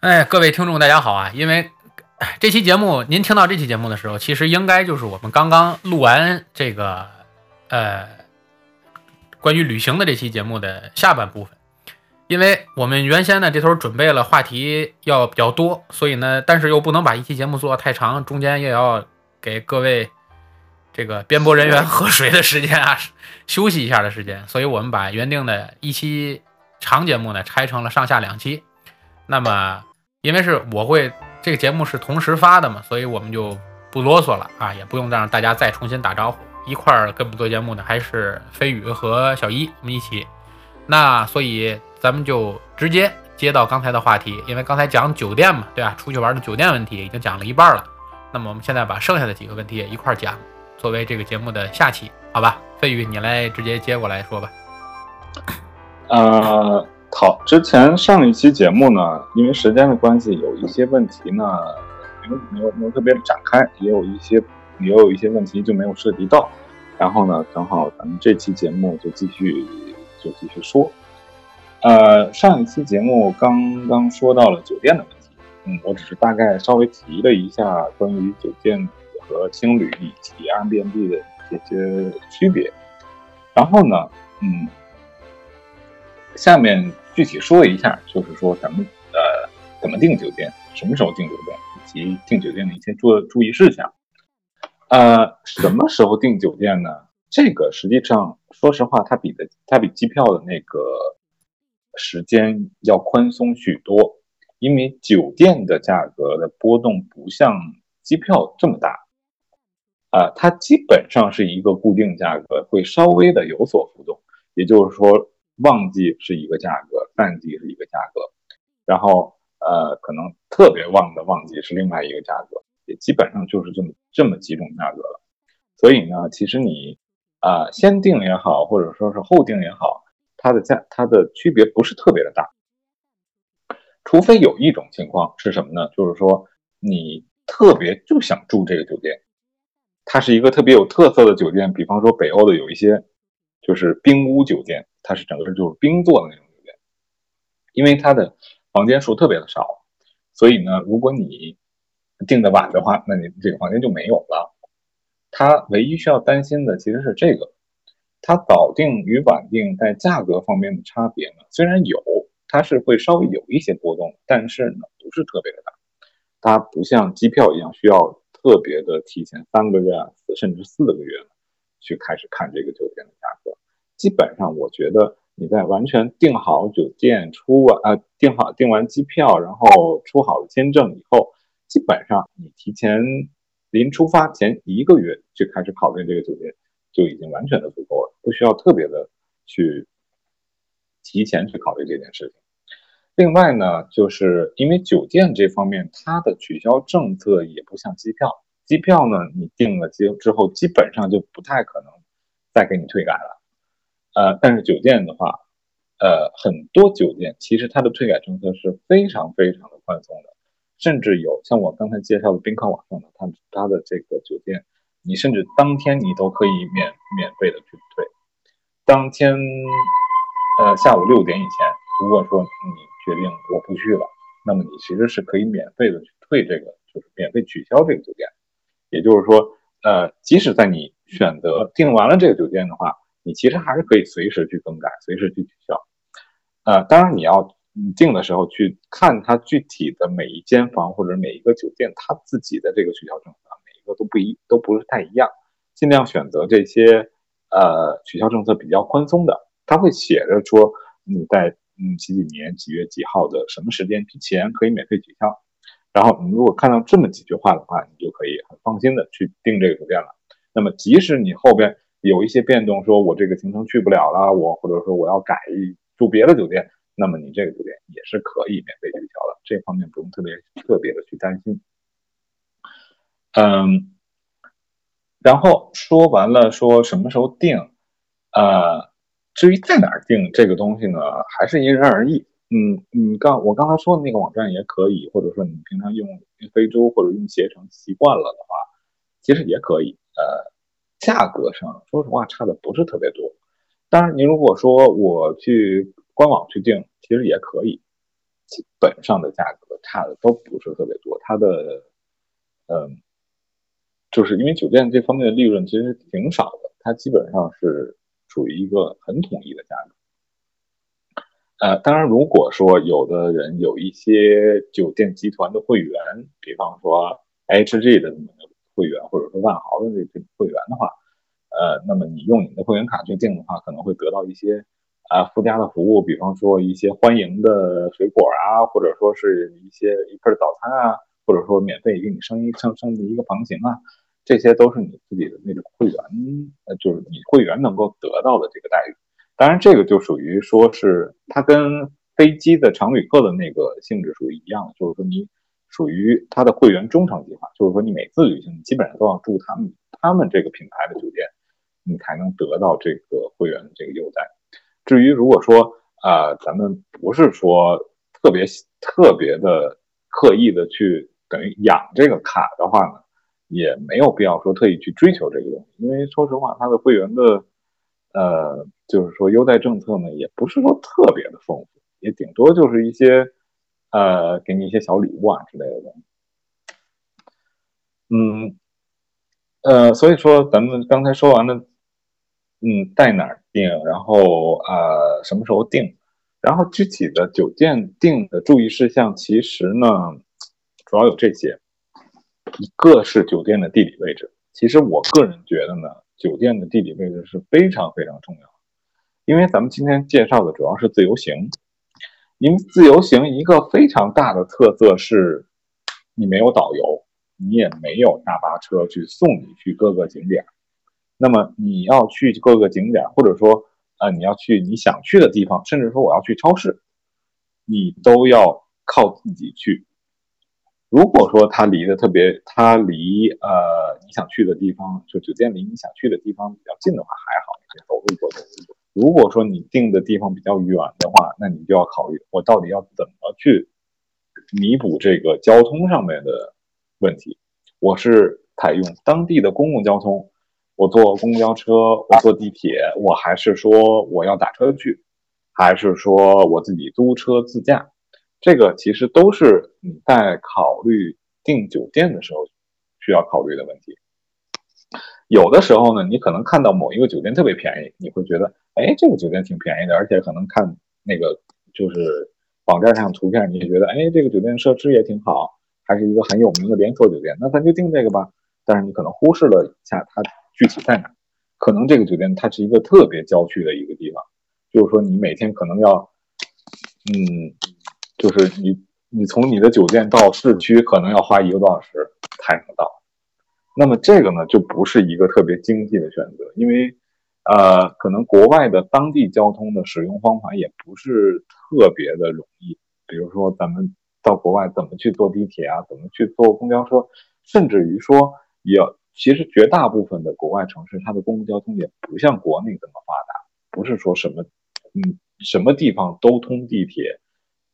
哎，各位听众，大家好啊！因为这期节目，您听到这期节目的时候，其实应该就是我们刚刚录完这个呃关于旅行的这期节目的下半部分。因为我们原先呢这头准备了话题要比较多，所以呢，但是又不能把一期节目做太长，中间也要给各位这个编播人员 喝水的时间啊，休息一下的时间，所以我们把原定的一期长节目呢拆成了上下两期。那么，因为是我会这个节目是同时发的嘛，所以我们就不啰嗦了啊，也不用让大家再重新打招呼。一块儿跟我们做节目的还是飞宇和小一，我们一起。那所以。咱们就直接接到刚才的话题，因为刚才讲酒店嘛，对吧？出去玩的酒店问题已经讲了一半了，那么我们现在把剩下的几个问题也一块儿讲，作为这个节目的下期，好吧？飞宇，你来直接接过来说吧。呃，好，之前上一期节目呢，因为时间的关系，有一些问题呢没有没有没有特别展开，也有一些也有一些问题就没有涉及到，然后呢，正好咱们这期节目就继续就继续说。呃，上一期节目刚刚说到了酒店的问题，嗯，我只是大概稍微提了一下关于酒店和青旅以及 Airbnb 的这些区别。然后呢，嗯，下面具体说一下，就是说咱们呃怎么订酒店，什么时候订酒店，以及订酒店的一些注注意事项。呃，什么时候订酒店呢？这个实际上，说实话，它比的它比机票的那个。时间要宽松许多，因为酒店的价格的波动不像机票这么大，啊，它基本上是一个固定价格，会稍微的有所浮动。也就是说，旺季是一个价格，淡季是一个价格，然后呃，可能特别旺的旺季是另外一个价格，也基本上就是这么这么几种价格了。所以呢，其实你啊，先定也好，或者说是后定也好。它的价，它的区别不是特别的大，除非有一种情况是什么呢？就是说你特别就想住这个酒店，它是一个特别有特色的酒店，比方说北欧的有一些就是冰屋酒店，它是整个就是冰做的那种酒店，因为它的房间数特别的少，所以呢，如果你订的晚的话，那你这个房间就没有了。它唯一需要担心的其实是这个。它早定与晚定在价格方面的差别呢，虽然有，它是会稍微有一些波动，但是呢不是特别的大。它不像机票一样需要特别的提前三个月甚至四个月去开始看这个酒店的价格。基本上，我觉得你在完全订好酒店、出完呃订好订完机票，然后出好了签证以后，基本上你提前临出发前一个月就开始考虑这个酒店。就已经完全的足够了，不需要特别的去提前去考虑这件事情。另外呢，就是因为酒店这方面，它的取消政策也不像机票。机票呢，你订了机之后，基本上就不太可能再给你退改了。呃，但是酒店的话，呃，很多酒店其实它的退改政策是非常非常的宽松的，甚至有像我刚才介绍的宾客网上的，它它的这个酒店。你甚至当天你都可以免免费的去退，当天，呃下午六点以前，如果说你决定我不去了，那么你其实是可以免费的去退这个，就是免费取消这个酒店。也就是说，呃，即使在你选择订完了这个酒店的话，你其实还是可以随时去更改，随时去取消。呃，当然你要你订的时候去看它具体的每一间房或者每一个酒店它自己的这个取消政策。每一个都不一都不是太一样，尽量选择这些呃取消政策比较宽松的，他会写着说你在嗯几几年几月几号的什么时间之前可以免费取消，然后你如果看到这么几句话的话，你就可以很放心的去订这个酒店了。那么即使你后边有一些变动，说我这个行程去不了了，我或者说我要改住别的酒店，那么你这个酒店也是可以免费取消的，这方面不用特别特别的去担心。嗯，然后说完了，说什么时候定？呃，至于在哪儿定这个东西呢，还是因人而异。嗯，你刚我刚才说的那个网站也可以，或者说你平常用非洲或者用携程习惯了的话，其实也可以。呃，价格上说实话差的不是特别多。当然，您如果说我去官网去订，其实也可以。基本上的价格差的都不是特别多。它的，嗯，就是因为酒店这方面的利润其实挺少的，它基本上是处于一个很统一的价格。呃，当然，如果说有的人有一些酒店集团的会员，比方说 HG 的会员，或者说万豪的这这会员的话，呃，那么你用你的会员卡去订的话，可能会得到一些啊附加的服务，比方说一些欢迎的水果啊，或者说是一些一份早餐啊，或者说免费给你升一升升级一个房型啊，这些都是你自己的那种会员，呃，就是你会员能够得到的这个待遇。当然，这个就属于说是它跟飞机的常旅客的那个性质属于一样的，就是说你属于它的会员忠诚计划，就是说你每次旅行基本上都要住他们他们这个品牌的酒店，你才能得到这个会员的这个优待。至于如果说啊，咱们不是说特别特别的刻意的去等于养这个卡的话呢，也没有必要说特意去追求这个东西，因为说实话，它的会员的。呃，就是说优待政策呢，也不是说特别的丰富，也顶多就是一些，呃，给你一些小礼物啊之类的东西。嗯，呃，所以说咱们刚才说完了，嗯，在哪儿订，然后呃，什么时候订，然后具体的酒店订的注意事项，其实呢，主要有这些，一个是酒店的地理位置，其实我个人觉得呢。酒店的地理位置是非常非常重要的，因为咱们今天介绍的主要是自由行。因为自由行一个非常大的特色是，你没有导游，你也没有大巴车去送你去各个景点。那么你要去各个景点，或者说啊你要去你想去的地方，甚至说我要去超市，你都要靠自己去。如果说它离得特别，它离呃你想去的地方，就酒店离你想去的地方比较近的话还好，你可以走路过。如果说你定的地方比较远的话，那你就要考虑我到底要怎么去弥补这个交通上面的问题。我是采用当地的公共交通，我坐公交车，我坐地铁，我还是说我要打车去，还是说我自己租车自驾？这个其实都是你在考虑订酒店的时候需要考虑的问题。有的时候呢，你可能看到某一个酒店特别便宜，你会觉得，哎，这个酒店挺便宜的，而且可能看那个就是网站上图片，你也觉得，哎，这个酒店设施也挺好，还是一个很有名的连锁酒店，那咱就订这个吧。但是你可能忽视了一下它具体在哪，可能这个酒店它是一个特别郊区的一个地方，就是说你每天可能要，嗯。就是你，你从你的酒店到市区可能要花一个多小时才能到，那么这个呢就不是一个特别经济的选择，因为，呃，可能国外的当地交通的使用方法也不是特别的容易，比如说咱们到国外怎么去坐地铁啊，怎么去坐公交车，甚至于说也其实绝大部分的国外城市它的公共交通也不像国内这么发达，不是说什么，嗯，什么地方都通地铁。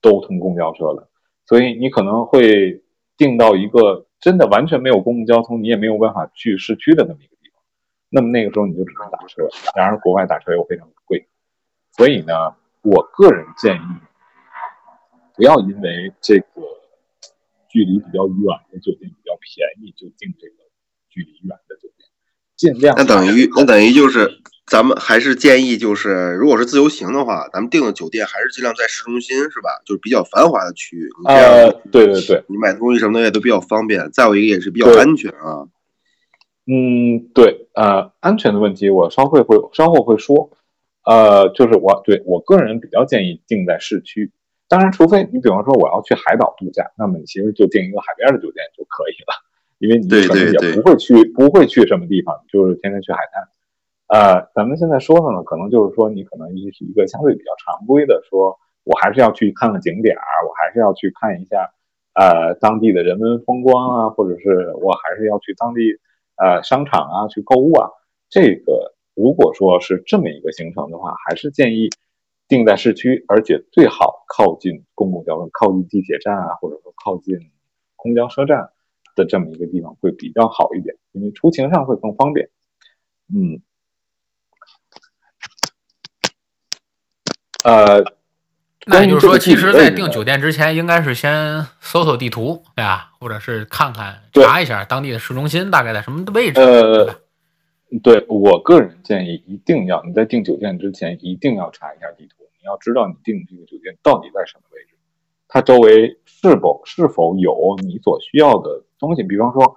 都通公交车了，所以你可能会定到一个真的完全没有公共交通，你也没有办法去市区的那么一个地方。那么那个时候你就只能打车，然而国外打车又非常贵，所以呢，我个人建议不要因为这个距离比较远的酒店比较便宜就订这个距离远的酒店，尽量那等于那等于就是。咱们还是建议，就是如果是自由行的话，咱们订的酒店还是尽量在市中心，是吧？就是比较繁华的区域。呃，对对对，你买东西什么的也都比较方便。再有一个也是比较安全啊。嗯，对，呃，安全的问题我稍会会稍后会说。呃，就是我对我个人比较建议订在市区。当然，除非你比方说我要去海岛度假，那么你其实就订一个海边的酒店就可以了，因为你可能也不会去不会去什么地方，就是天天去海滩。呃，咱们现在说的呢，可能就是说你可能一是一个相对比较常规的，说我还是要去看看景点儿，我还是要去看一下，呃，当地的人文风光啊，或者是我还是要去当地，呃，商场啊去购物啊。这个如果说是这么一个行程的话，还是建议定在市区，而且最好靠近公共交通，靠近地铁站啊，或者说靠近公交车站的这么一个地方会比较好一点，因为出行上会更方便。嗯。呃，那也就是说，其实，在订订酒店之前，应该是先搜搜地图，对吧？或者是看看查一下当地的市中心大概在什么位置。呃，对我个人建议，一定要你在订酒店之前一定要查一下地图，你要知道你订这个酒店到底在什么位置，它周围是否是否有你所需要的东西，比方说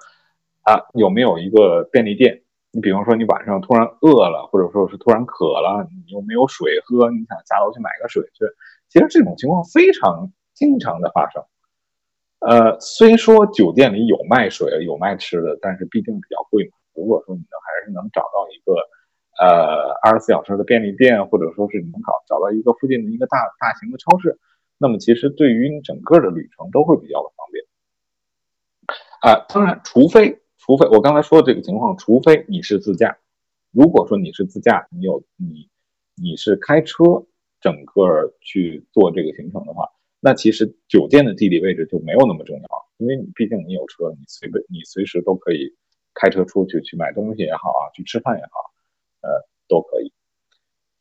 啊，有没有一个便利店？你比方说你晚上突然饿了，或者说是突然渴了，你又没有水喝，你想下楼去买个水去。其实这种情况非常经常的发生，呃，虽说酒店里有卖水、有卖吃的，但是毕竟比较贵嘛。如果说你能还是能找到一个，呃，二十四小时的便利店，或者说是你能找找到一个附近的一个大大型的超市，那么其实对于你整个的旅程都会比较的方便。啊，当然，除非除非我刚才说的这个情况，除非你是自驾。如果说你是自驾，你有你你是开车。整个去做这个行程的话，那其实酒店的地理位置就没有那么重要，因为你毕竟你有车，你随便你随时都可以开车出去去买东西也好啊，去吃饭也好，呃，都可以。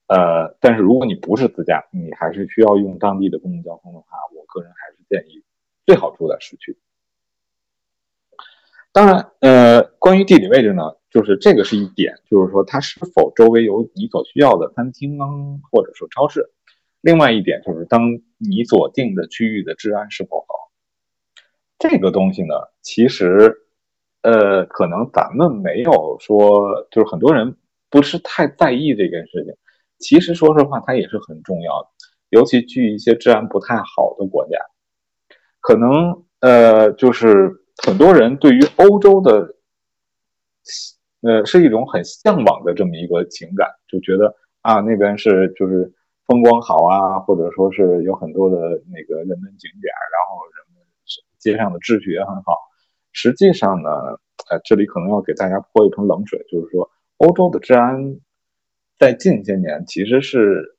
呃，但是如果你不是自驾，你还是需要用当地的公共交通的话，我个人还是建议最好住在市区。当然，呃，关于地理位置呢。就是这个是一点，就是说它是否周围有你所需要的餐厅啊或者说超市。另外一点就是，当你所定的区域的治安是否好。这个东西呢，其实，呃，可能咱们没有说，就是很多人不是太在意这件事情。其实说实话，它也是很重要的，尤其去一些治安不太好的国家，可能呃，就是很多人对于欧洲的。呃，是一种很向往的这么一个情感，就觉得啊，那边是就是风光好啊，或者说是有很多的那个人文景点，然后人们街上的秩序也很好。实际上呢，呃，这里可能要给大家泼一盆冷水，就是说，欧洲的治安在近些年其实是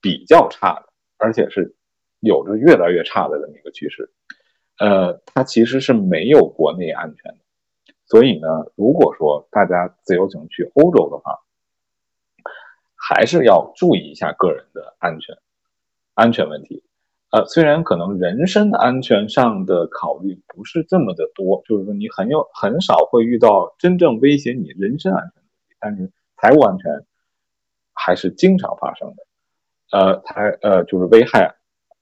比较差的，而且是有着越来越差的这么一个趋势。呃，它其实是没有国内安全的。所以呢，如果说大家自由行去欧洲的话，还是要注意一下个人的安全安全问题。呃，虽然可能人身安全上的考虑不是这么的多，就是说你很有很少会遇到真正威胁你人身安全的问题，但是财务安全还是经常发生的。呃，财呃就是危害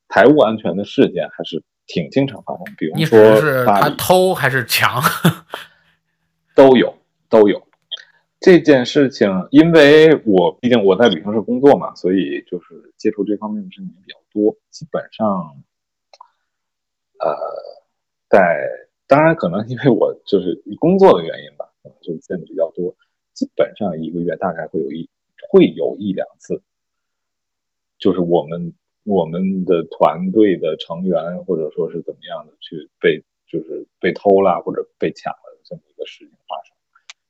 财务安全的事件还是挺经常发生。比如说，是他偷还是抢？都有都有这件事情，因为我毕竟我在旅行社工作嘛，所以就是接触这方面的事情比较多。基本上，呃，在当然可能因为我就是工作的原因吧，可能就见的比较多。基本上一个月大概会有一会有一两次，就是我们我们的团队的成员或者说是怎么样的去被就是被偷了或者被抢了。这么一个事情发生，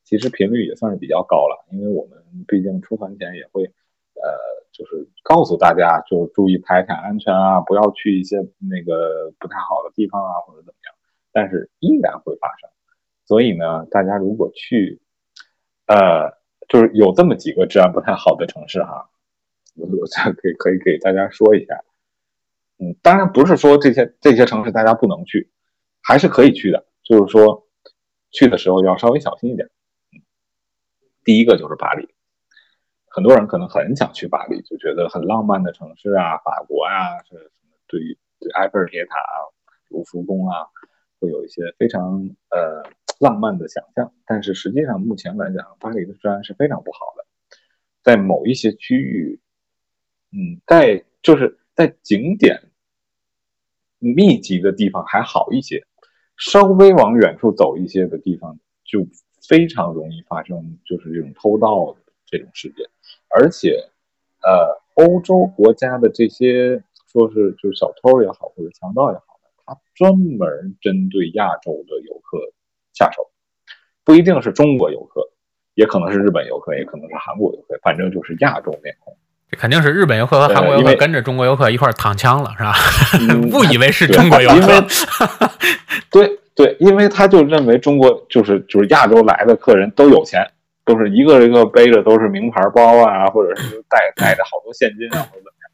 其实频率也算是比较高了，因为我们毕竟出团前也会，呃，就是告诉大家，就注意财产安全啊，不要去一些那个不太好的地方啊，或者怎么样。但是依然会发生，所以呢，大家如果去，呃，就是有这么几个治安不太好的城市哈，我我 可以可以给大家说一下。嗯，当然不是说这些这些城市大家不能去，还是可以去的，就是说。去的时候要稍微小心一点。嗯第一个就是巴黎，很多人可能很想去巴黎，就觉得很浪漫的城市啊，法国啊，是什么？对于对埃菲尔铁塔、卢浮宫啊，会有一些非常呃浪漫的想象。但是实际上，目前来讲，巴黎的治安是非常不好的。在某一些区域，嗯，在就是在景点密集的地方还好一些。稍微往远处走一些的地方，就非常容易发生就是这种偷盗的这种事件，而且，呃，欧洲国家的这些说是就是小偷也好或者强盗也好他专门针对亚洲的游客下手，不一定是中国游客，也可能是日本游客，也可能是韩国游客，反正就是亚洲面孔。这肯定是日本游客和韩国游客跟着中国游客一块躺枪了，是吧？误以为是中国游客。对对，因为他就认为中国就是就是亚洲来的客人都有钱，都是一个一个背着都是名牌包啊，或者是带带着好多现金啊，或者怎么样，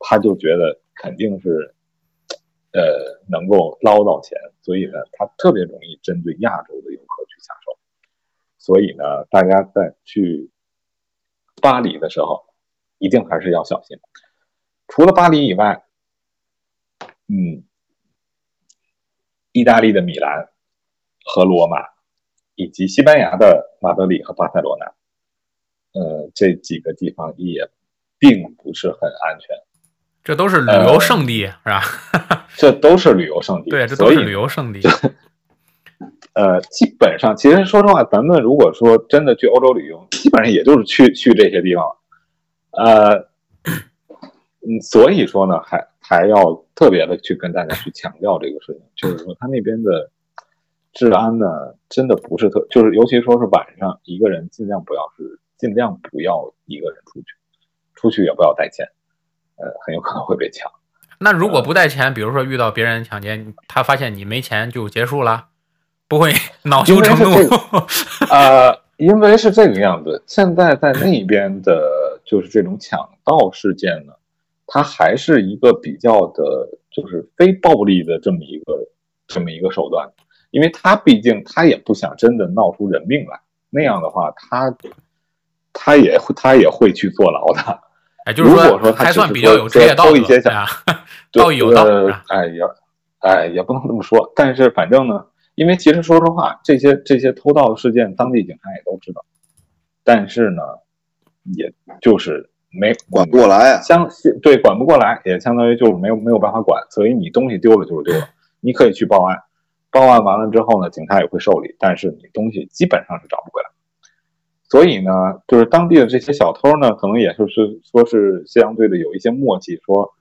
他就觉得肯定是呃能够捞到钱，所以呢，他特别容易针对亚洲的游客去下手。所以呢，大家在去巴黎的时候，一定还是要小心。除了巴黎以外，嗯，意大利的米兰和罗马，以及西班牙的马德里和巴塞罗那，呃，这几个地方也并不是很安全。这都是旅游胜地，是吧？这都是旅游胜地。对，这都是旅游胜地。呃，基本上，其实说实话，咱们如果说真的去欧洲旅游，基本上也就是去去这些地方。呃，嗯，所以说呢，还还要特别的去跟大家去强调这个事情，就是说他那边的治安呢，真的不是特，就是尤其说是晚上一个人，尽量不要是尽量不要一个人出去，出去也不要带钱，呃，很有可能会被抢。那如果不带钱，比如说遇到别人抢劫，他发现你没钱就结束了，不会 恼羞成怒？呃，因为是这个样子，现在在那边的，就是这种抢盗事件呢，它还是一个比较的，就是非暴力的这么一个这么一个手段，因为他毕竟他也不想真的闹出人命来，那样的话，他他也会他也会去坐牢的。哎，就是说还算比较有职业道德，对啊，道义有道。哎，也，哎，也不能这么说。但是反正呢，因为其实说实话，这些这些偷盗事件，当地警察也都知道。但是呢，也就是没管不过来啊。相对管不过来，也相当于就是没有没有办法管。所以你东西丢了就是丢了，你可以去报案，报案完了之后呢，警察也会受理。但是你东西基本上是找不回来。所以呢，就是当地的这些小偷呢，可能也就是说是相对的有一些默契，说，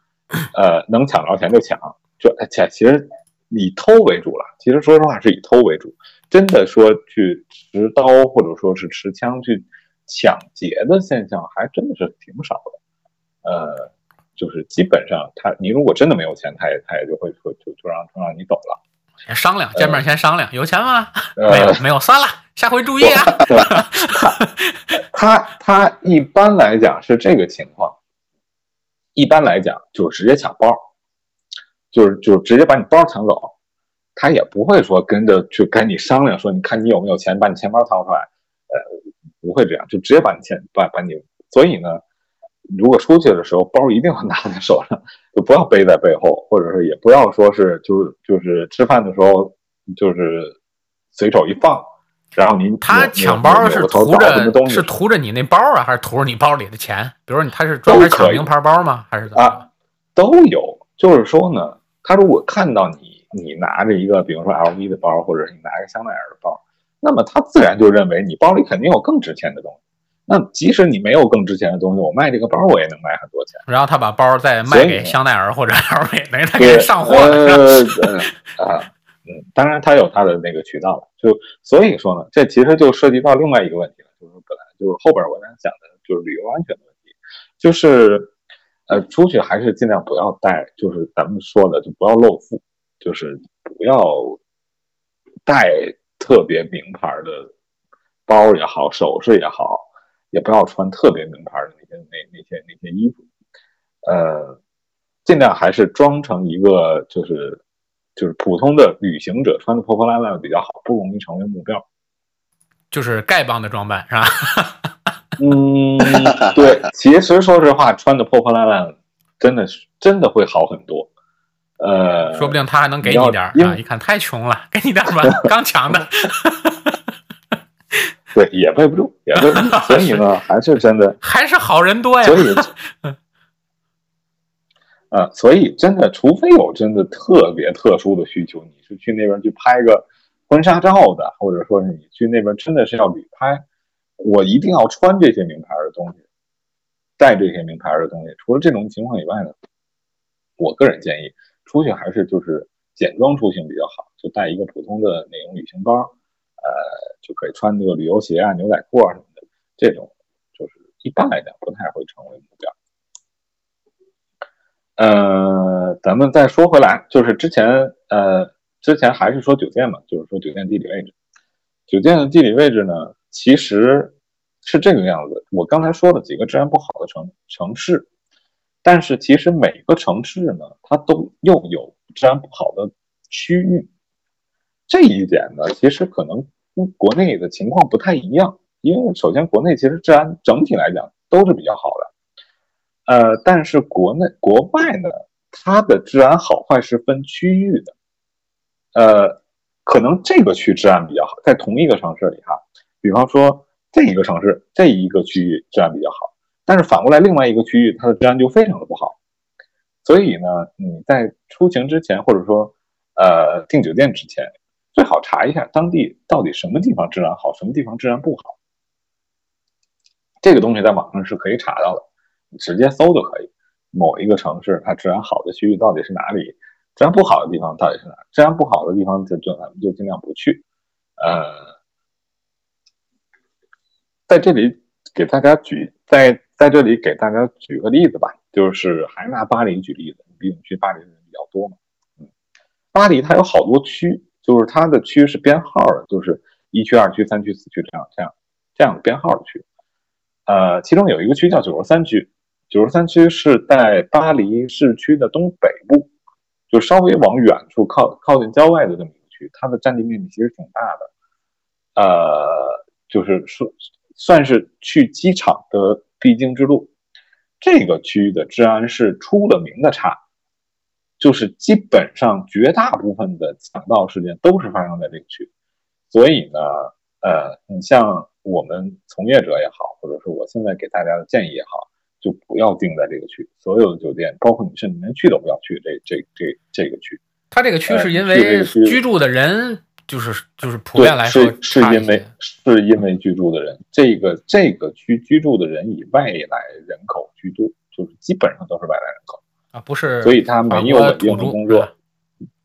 呃，能抢着钱就抢，这且其实以偷为主了。其实说实话是以偷为主，真的说去持刀或者说是持枪去抢劫的现象还真的是挺少的。呃，就是基本上他你如果真的没有钱，他也他也就会说就就让就让你走了。先商量，见面先商量，有钱吗？没有，没有，算了，下回注意啊。对 吧？他他一般来讲是这个情况，一般来讲就是直接抢包，就是就直接把你包抢走，他也不会说跟着去跟你商量说，你看你有没有钱，把你钱包掏出来，呃，不会这样，就直接把你钱把把你，所以呢。如果出去的时候，包一定要 拿在手上，就不要背在背后，或者是也不要说是就是就是吃饭的时候就是随手一放，然后您他抢包是图着是图着你那包啊，还是图着你包里的钱？比如你他是专门抢名牌包吗？还是怎么？都有，就是说呢，他如果看到你你拿着一个比如说 LV 的包，或者你拿一个香奈儿的包，那么他自然就认为你包里肯定有更值钱的东西。那即使你没有更值钱的东西，我卖这个包我也能卖很多钱。然后他把包再卖给香奈儿或者 LV，等于他给上货了。啊，嗯，当然他有他的那个渠道了。就所以说呢，这其实就涉及到另外一个问题了，就是本来就是后边我想讲的就是旅游安全的问题，就是呃，出去还是尽量不要带，就是咱们说的就不要露富，就是不要带特别名牌的包也好，首饰也好。也不要穿特别名牌的那些那那些那些衣服，呃，尽量还是装成一个就是就是普通的旅行者，穿的破破烂烂的比较好，不容易成为目标。就是丐帮的装扮是吧？嗯，对。其实说实话，穿的破破烂烂，真的是真的会好很多。呃，说不定他还能给你点儿啊！一看太穷了，给你点吧，刚抢的。对，也背不住，也背不住，所以呢，还是真的，还是好人多呀。所以，呃，所以真的，除非有真的特别特殊的需求，你是去那边去拍个婚纱照的，或者说是你去那边真的是要旅拍，我一定要穿这些名牌的东西，带这些名牌的东西。除了这种情况以外呢，我个人建议出去还是就是简装出行比较好，就带一个普通的那种旅行包。呃，就可以穿那个旅游鞋啊、牛仔裤啊什么的，这种就是一般来讲不太会成为目标。呃，咱们再说回来，就是之前呃，之前还是说酒店嘛，就是说酒店地理位置。酒店的地理位置呢，其实是这个样子。我刚才说的几个治安不好的城城市，但是其实每个城市呢，它都又有治安不好的区域。这一点呢，其实可能跟国内的情况不太一样，因为首先国内其实治安整体来讲都是比较好的，呃，但是国内国外呢，它的治安好坏是分区域的，呃，可能这个区治安比较好，在同一个城市里哈，比方说这一个城市这一个区域治安比较好，但是反过来另外一个区域它的治安就非常的不好，所以呢，你在出行之前或者说呃订酒店之前。最好查一下当地到底什么地方治安好，什么地方治安不好。这个东西在网上是可以查到的，你直接搜就可以。某一个城市它治安好的区域到底是哪里？治安不好的地方到底是哪？治安不好的地方就就咱们就尽量不去。呃，在这里给大家举在在这里给大家举个例子吧，就是还拿巴黎举例子，毕竟去巴黎的人比较多嘛。嗯，巴黎它有好多区。就是它的区是编号的，就是一区、二区、三区、四区这样、这样、这样编号的区。呃，其中有一个区叫九十三区，九十三区是在巴黎市区的东北部，就稍微往远处靠靠近郊外的这么一个区，它的占地面积其实挺大的。呃，就是说算是去机场的必经之路。这个区域的治安是出了名的差。就是基本上绝大部分的抢盗事件都是发生在这个区，所以呢，呃，你像我们从业者也好，或者说我现在给大家的建议也好，就不要定在这个区，所有的酒店，包括你甚至连去都不要去这这这这个区。它这个区是因为居住的人就是就是普遍来说是是因为是因为居住的人，这个这个区居住的人以外来人口居多，就是基本上都是外来人口啊。不是，所以他没有稳定的工作。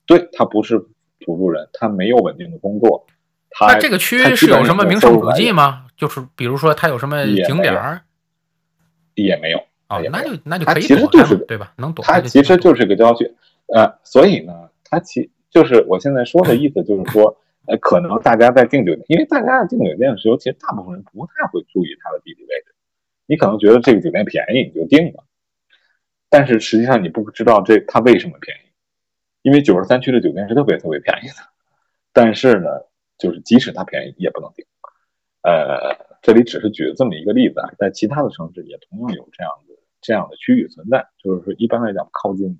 对他不是土著人，他没有稳定的工作。那这个区是有什么名胜古迹吗？就是比如说，它有什么景点儿？也没有啊，那就那就可以其实就是对吧？能躲。它其实就是个郊区，呃，所以呢，它其就是我现在说的意思，就是说，呃，可能大家在订酒店，因为大家在订酒店的时候，其实大部分人不太会注意它的地理位置。你可能觉得这个酒店便宜，你就订了。但是实际上你不知道这它为什么便宜，因为九十三区的酒店是特别特别便宜的。但是呢，就是即使它便宜也不能订。呃，这里只是举了这么一个例子啊，在其他的城市也同样有这样的这样的区域存在。就是说，一般来讲，靠近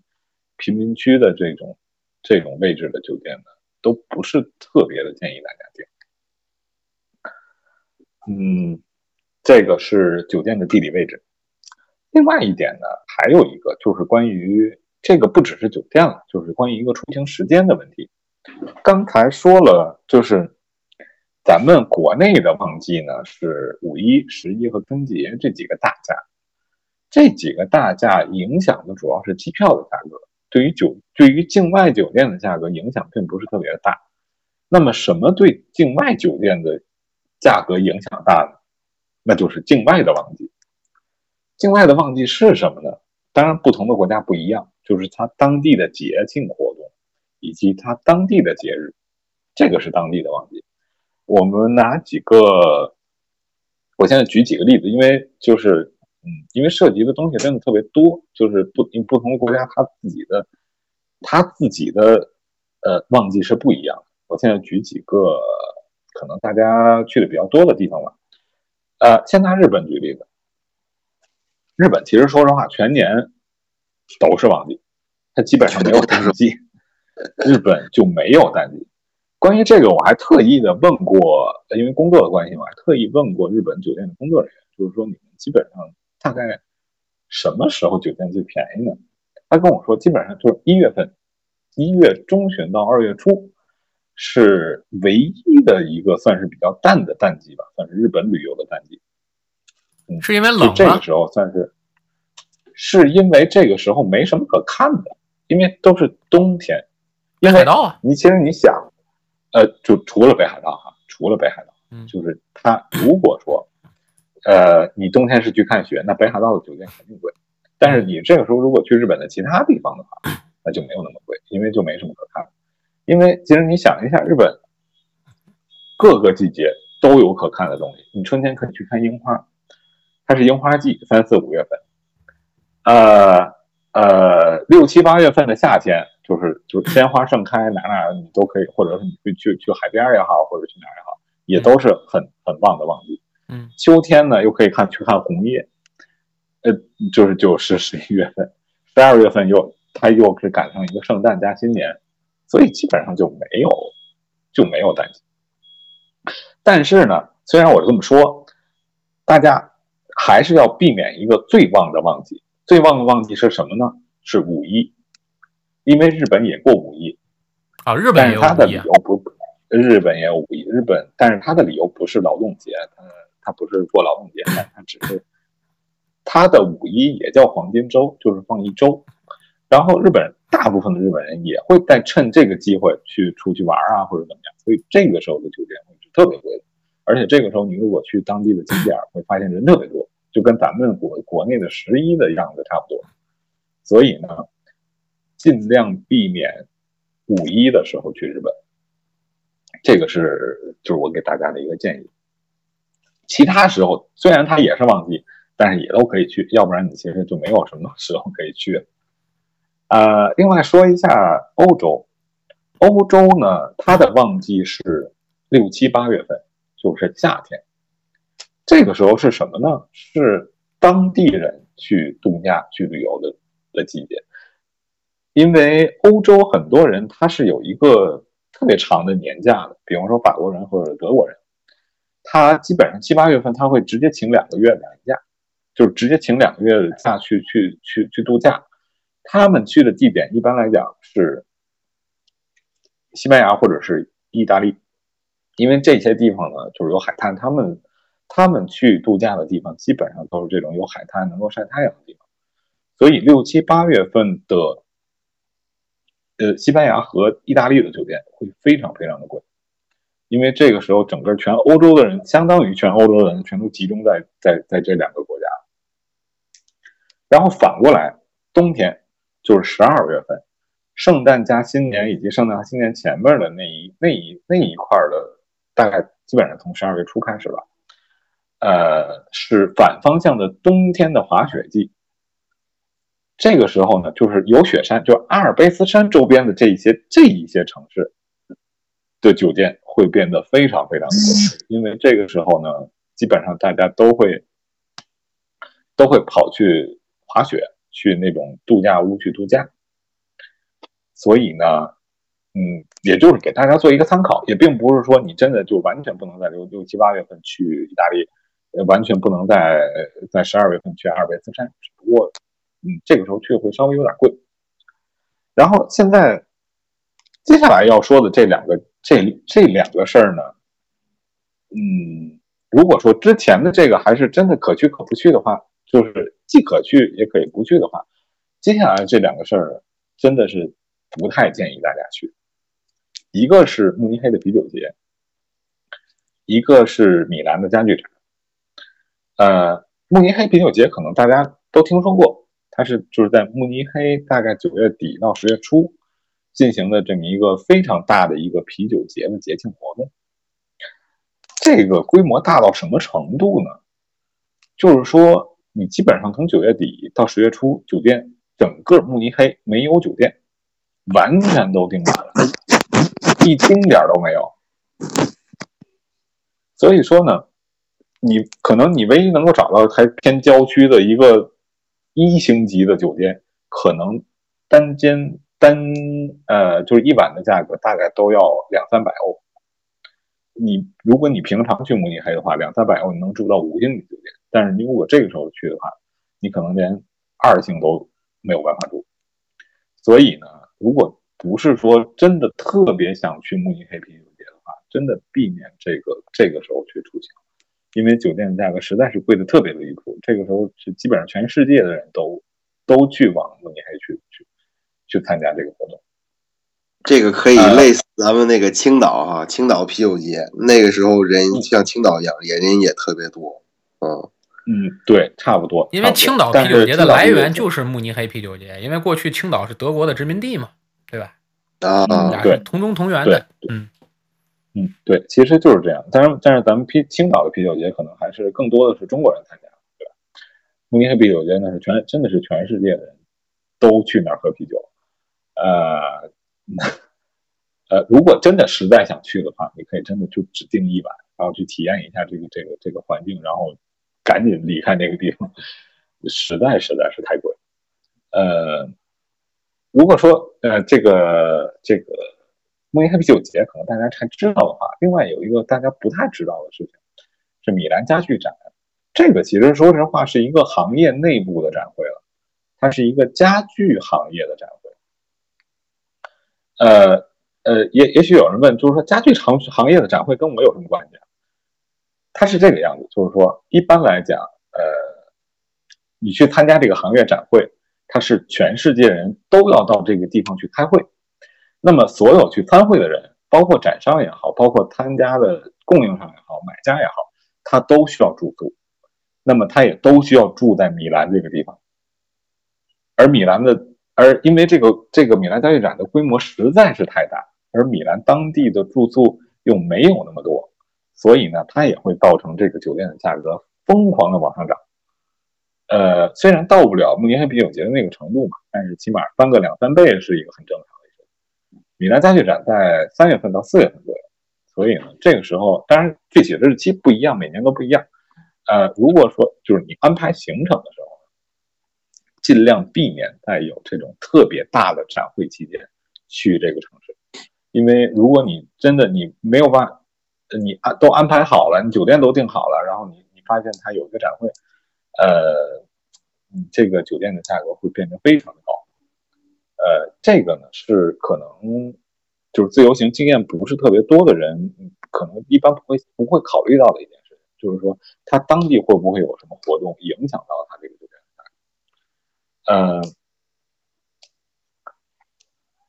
贫民区的这种这种位置的酒店呢，都不是特别的建议大家订。嗯，这个是酒店的地理位置。另外一点呢，还有一个就是关于这个，不只是酒店了，就是关于一个出行时间的问题。刚才说了，就是咱们国内的旺季呢是五一、十一和春节这几个大假，这几个大假影响的主要是机票的价格，对于酒对于境外酒店的价格影响并不是特别大。那么什么对境外酒店的价格影响大呢？那就是境外的旺季。境外的旺季是什么呢？当然，不同的国家不一样，就是它当地的节庆活动，以及它当地的节日，这个是当地的旺季。我们拿几个，我现在举几个例子，因为就是，嗯，因为涉及的东西真的特别多，就是不，因不同的国家它自己的，它自己的，呃，旺季是不一样的。我现在举几个可能大家去的比较多的地方吧，呃，先拿日本举例子。日本其实说实话，全年都是旺季，它基本上没有淡季。日本就没有淡季。关于这个，我还特意的问过，因为工作的关系嘛，还特意问过日本酒店的工作人员，就是说你们基本上大概什么时候酒店最便宜呢？他跟我说，基本上就是一月份，一月中旬到二月初是唯一的一个算是比较淡的淡季吧，算是日本旅游的淡季。嗯是因为冷吗？这个时候算是，是因为这个时候没什么可看的，因为都是冬天。北海道啊，你其实你想，呃，就除了北海道哈，除了北海道，嗯，就是他如果说，呃，你冬天是去看雪，那北海道的酒店肯定贵。但是你这个时候如果去日本的其他地方的话，那就没有那么贵，因为就没什么可看。因为其实你想一下，日本各个季节都有可看的东西。你春天可以去看樱花。它是樱花季，三四五月份，呃呃，六七八月份的夏天，就是就是鲜花盛开，哪哪你都可以，或者是你去去去海边也好，或者去哪儿也好，也都是很很棒的旺季。嗯，秋天呢又可以看去看红叶，呃，就是就是十一月份，十二月份又它又是赶上一个圣诞加新年，所以基本上就没有就没有淡季。但是呢，虽然我这么说，大家还是要避免一个最旺的旺季。最旺的旺季是什么呢？是五一，因为日本也过五一啊，日本但是也有五一啊它的理由不，日本也有五一，日本，但是它的理由不是劳动节，它它不是过劳动节，但它只是它的五一也叫黄金周，就是放一周。然后日本大部分的日本人也会在趁这个机会去出去玩啊，或者怎么样，所以这个时候的酒店会是特别贵的。而且这个时候你如果去当地的景点，会发现人特别多，就跟咱们国国内的十一的样子差不多。所以呢，尽量避免五一的时候去日本，这个是就是我给大家的一个建议。其他时候虽然它也是旺季，但是也都可以去，要不然你其实就没有什么时候可以去。呃，另外说一下欧洲，欧洲呢，它的旺季是六七八月份，就是夏天。这个时候是什么呢？是当地人去度假、去旅游的的季节。因为欧洲很多人他是有一个特别长的年假的，比方说法国人或者德国人，他基本上七八月份他会直接请两个月的假，就是直接请两个月的假去去去去度假。他们去的地点一般来讲是西班牙或者是意大利，因为这些地方呢就是有海滩，他们他们去度假的地方基本上都是这种有海滩能够晒太阳的地方，所以六七八月份的呃西班牙和意大利的酒店会非常非常的贵，因为这个时候整个全欧洲的人，相当于全欧洲的人全都集中在在在这两个国家，然后反过来冬天。就是十二月份，圣诞加新年以及圣诞新年前面的那一那一那一块的，大概基本上从十二月初开始吧。呃，是反方向的冬天的滑雪季。这个时候呢，就是有雪山，就阿尔卑斯山周边的这一些这一些城市的酒店会变得非常非常的贵，因为这个时候呢，基本上大家都会都会跑去滑雪。去那种度假屋去度假，所以呢，嗯，也就是给大家做一个参考，也并不是说你真的就完全不能在六六七八月份去意大利，完全不能在在十二月份去阿尔卑斯山，只不过，嗯，这个时候去会稍微有点贵。然后现在接下来要说的这两个这这两个事儿呢，嗯，如果说之前的这个还是真的可去可不去的话。就是既可去也可以不去的话，接下来这两个事儿真的是不太建议大家去。一个是慕尼黑的啤酒节，一个是米兰的家具展。呃，慕尼黑啤酒节可能大家都听说过，它是就是在慕尼黑大概九月底到十月初进行的这么一个非常大的一个啤酒节的节庆活动。这个规模大到什么程度呢？就是说。你基本上从九月底到十月初，酒店整个慕尼黑没有酒店，完全都订满了，一丁点都没有。所以说呢，你可能你唯一能够找到还偏郊区的一个一星级的酒店，可能单间单呃就是一晚的价格大概都要两三百欧。你如果你平常去慕尼黑的话，两三百欧你能住到五星级酒店。但是你如果这个时候去的话，你可能连二星都没有办法住。所以呢，如果不是说真的特别想去慕尼黑啤酒节的话，真的避免这个这个时候去出行，因为酒店的价格实在是贵的特别离谱。这个时候是基本上全世界的人都都去往慕尼黑去去去参加这个活动。这个可以类似咱们那个青岛哈，青岛啤酒节，那个时候人像青岛一样，也人也特别多，嗯。嗯，对，差不多。因为青岛啤酒节的来源就是慕尼黑啤酒节，因为过去青岛是德国的殖民地嘛，对吧？啊，对，同宗同源的。嗯嗯，对，其实就是这样。但是但是咱们啤青岛的啤酒节可能还是更多的是中国人参加，对吧？慕尼黑啤酒节那是全真的是全世界的人都去那儿喝啤酒，呃，呃，如果真的实在想去的话，你可以真的就只订一晚，然后去体验一下这个这个这个环境，然后赶紧离开那个地方，实在实在是太贵。呃，如果说呃这个这个慕尼黑啤酒节可能大家才知道的话，另外有一个大家不太知道的事情是米兰家具展。这个其实说实话是一个行业内部的展会了，它是一个家具行业的展会。呃呃，也也许有人问，就是说家具行行业的展会跟我有什么关系？它是这个样子，就是说一般来讲，呃，你去参加这个行业展会，它是全世界人都要到这个地方去开会。那么所有去参会的人，包括展商也好，包括参加的供应商也好，买家也好，他都需要住宿。那么他也都需要住在米兰这个地方，而米兰的，而因为这个这个米兰家具展的规模实在是太大，而米兰当地的住宿又没有那么多，所以呢，它也会造成这个酒店的价格疯狂的往上涨。呃，虽然到不了慕尼黑啤酒节的那个程度嘛，但是起码翻个两三倍是一个很正常的事情。米兰家具展在三月份到四月份左右，所以呢，这个时候当然具体的日期不一样，每年都不一样。呃，如果说就是你安排行程的时候，尽量避免在有这种特别大的展会期间去这个城市，因为如果你真的你没有办法，你安都安排好了，你酒店都订好了，然后你你发现它有一个展会，呃，这个酒店的价格会变得非常的高，呃，这个呢是可能就是自由行经验不是特别多的人，可能一般不会不会考虑到的一点。就是说，他当地会不会有什么活动影响到他呃，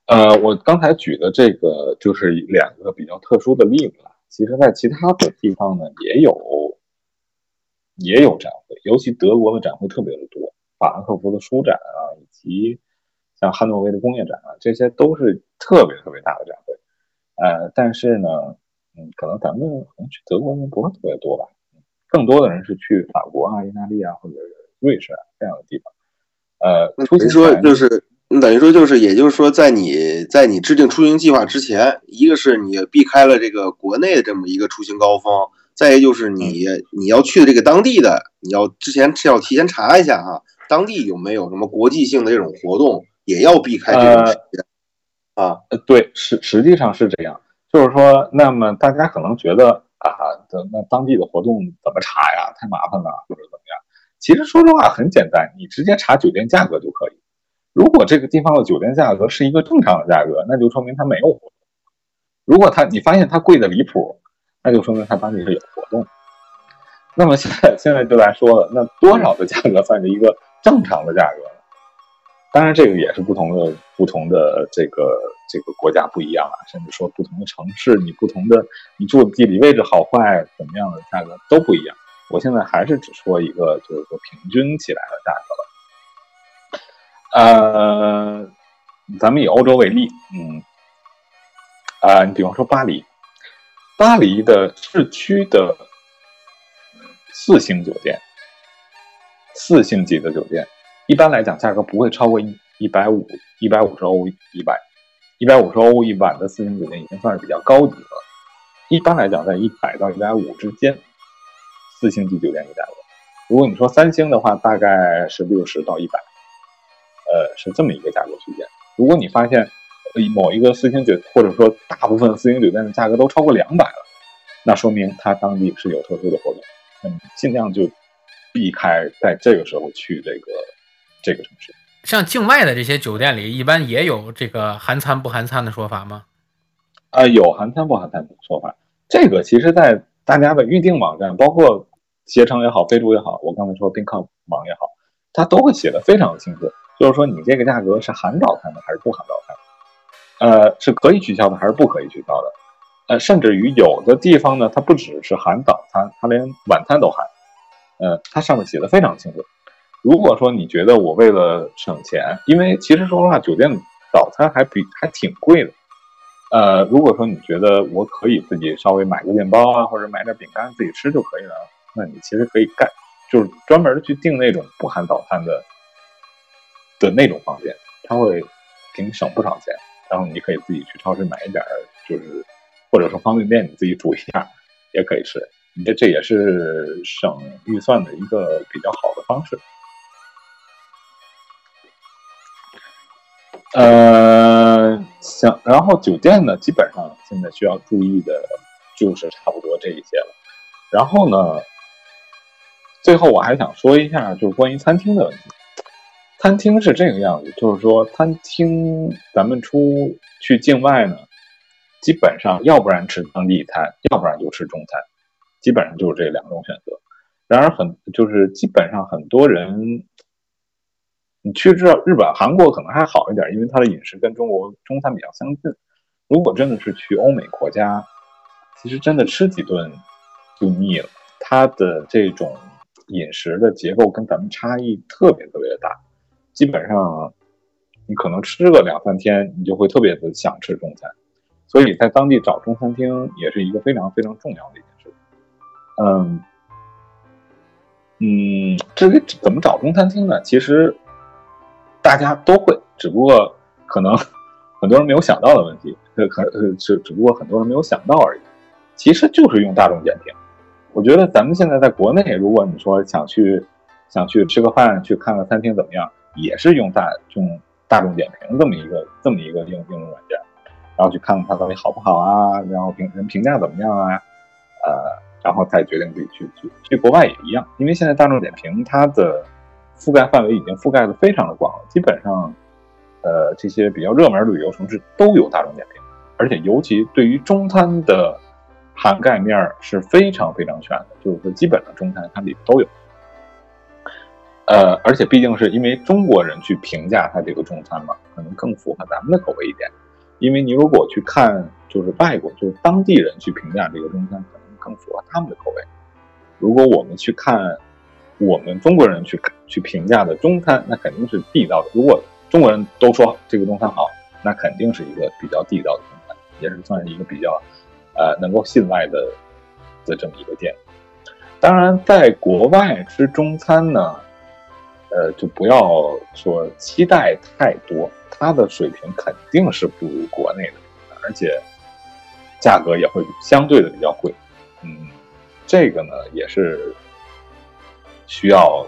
呃，我刚才举的这个就是两个比较特殊的例子了。其实，在其他的地方呢，也有也有展会，尤其德国的展会特别的多，法兰克福的书展啊，以及像汉诺威的工业展啊，这些都是特别特别大的展会。呃，但是呢，嗯，可能咱们可能去德国人不是特别多吧。更多的人是去法国啊、意大利啊或者瑞士啊这样的地方。呃，等于说就是，等于说就是，也就是说，在你在你制定出行计划之前，一个是你避开了这个国内的这么一个出行高峰，再一个就是你你要去的这个当地的，你要之前是要提前查一下哈，当地有没有什么国际性的这种活动，也要避开这种时间啊。呃，对，实实际上是这样，就是说，那么大家可能觉得。啊，的那当地的活动怎么查呀？太麻烦了，或者怎么样？其实说实话很简单，你直接查酒店价格就可以。如果这个地方的酒店价格是一个正常的价格，那就说明它没有活动；如果它你发现它贵的离谱，那就说明它当地是有活动。那么现在现在就来说了，那多少的价格算是一个正常的价格？当然，这个也是不同的不同的这个这个国家不一样啊，甚至说不同的城市，你不同的你住的地理位置好坏怎么样的价格都不一样。我现在还是只说一个，就是说平均起来的价格吧。呃，咱们以欧洲为例，嗯，啊，你比方说巴黎，巴黎的市区的四星酒店，四星级的酒店。一般来讲，价格不会超过一一百五一百五十欧一晚，一百五十欧一晚的四星酒店已经算是比较高级了。一般来讲，在一百到一百五之间，四星级酒店的价格。如果你说三星的话，大概是六十到一百，呃，是这么一个价格区间。如果你发现某一个四星酒或者说大部分四星酒店的价格都超过两百了，那说明它当地是有特殊的活动，那么尽量就避开在这个时候去这个。这个城市，像境外的这些酒店里，一般也有这个含餐不含餐的说法吗？啊，有含餐不含餐的说法。这个其实，在大家的预订网站，包括携程也好，飞猪也好，我刚才说宾客网也好，它都会写的非常的清楚，就是说你这个价格是含早餐的还是不含早餐，呃，是可以取消的还是不可以取消的，呃，甚至于有的地方呢，它不只是含早餐，它连晚餐都含，呃，它上面写的非常清楚。如果说你觉得我为了省钱，因为其实说实话，酒店早餐还比还挺贵的。呃，如果说你觉得我可以自己稍微买个面包啊，或者买点饼干自己吃就可以了，那你其实可以干，就是专门去订那种不含早餐的的那种房间，他会给你省不少钱。然后你可以自己去超市买一点，就是或者说方便面你自己煮一下也可以吃。你这这也是省预算的一个比较好的方式。呃，行，然后酒店呢，基本上现在需要注意的就是差不多这一些了。然后呢，最后我还想说一下，就是关于餐厅的问题。餐厅是这个样子，就是说，餐厅咱们出去境外呢，基本上要不然吃当地餐，要不然就吃中餐，基本上就是这两种选择。然而，很就是基本上很多人。你去知道日本、韩国可能还好一点，因为它的饮食跟中国中餐比较相近。如果真的是去欧美国家，其实真的吃几顿就腻了。它的这种饮食的结构跟咱们差异特别特别的大，基本上你可能吃个两三天，你就会特别的想吃中餐。所以在当地找中餐厅也是一个非常非常重要的一件事。嗯嗯，至于怎么找中餐厅呢？其实。大家都会，只不过可能 很多人没有想到的问题，呃，可呃，只只不过很多人没有想到而已。其实就是用大众点评。我觉得咱们现在在国内，如果你说想去想去吃个饭，去看个餐厅怎么样，也是用大用大众点评这么一个这么一个应应用软件，然后去看看它到底好不好啊，然后评人评价怎么样啊，呃，然后再决定自己去去去国外也一样，因为现在大众点评它的。覆盖范围已经覆盖的非常的广了，基本上，呃，这些比较热门的旅游城市都有大众点评，而且尤其对于中餐的涵盖面是非常非常全的，就是说基本的中餐它里边都有。呃，而且毕竟是因为中国人去评价它这个中餐嘛，可能更符合咱们的口味一点。因为你如果去看，就是外国，就是当地人去评价这个中餐，可能更符合他们的口味。如果我们去看。我们中国人去去评价的中餐，那肯定是地道的。如果中国人都说这个中餐好，那肯定是一个比较地道的中餐，也是算是一个比较，呃，能够信赖的的这么一个店。当然，在国外吃中餐呢，呃，就不要说期待太多，它的水平肯定是不如国内的，而且价格也会相对的比较贵。嗯，这个呢也是。需要